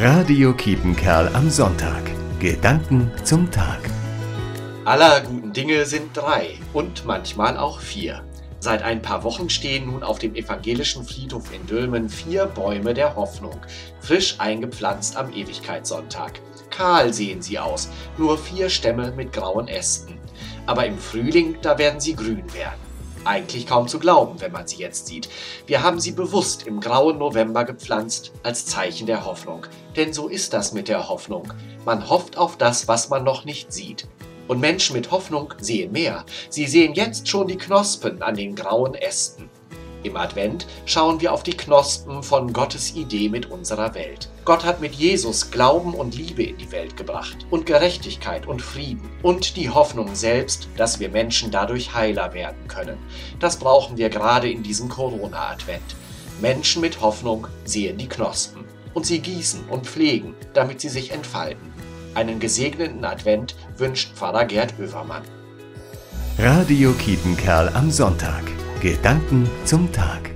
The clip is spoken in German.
Radio Kiepenkerl am Sonntag. Gedanken zum Tag. Aller guten Dinge sind drei und manchmal auch vier. Seit ein paar Wochen stehen nun auf dem evangelischen Friedhof in Dülmen vier Bäume der Hoffnung, frisch eingepflanzt am Ewigkeitssonntag. Kahl sehen sie aus, nur vier Stämme mit grauen Ästen. Aber im Frühling, da werden sie grün werden. Eigentlich kaum zu glauben, wenn man sie jetzt sieht. Wir haben sie bewusst im grauen November gepflanzt, als Zeichen der Hoffnung. Denn so ist das mit der Hoffnung. Man hofft auf das, was man noch nicht sieht. Und Menschen mit Hoffnung sehen mehr. Sie sehen jetzt schon die Knospen an den grauen Ästen. Im Advent schauen wir auf die Knospen von Gottes Idee mit unserer Welt. Gott hat mit Jesus Glauben und Liebe in die Welt gebracht und Gerechtigkeit und Frieden und die Hoffnung selbst, dass wir Menschen dadurch heiler werden können. Das brauchen wir gerade in diesem Corona-Advent. Menschen mit Hoffnung sehen die Knospen und sie gießen und pflegen, damit sie sich entfalten. Einen gesegneten Advent wünscht Pfarrer Gerd Övermann. Radio Kiepenkerl am Sonntag. Gedanken zum Tag.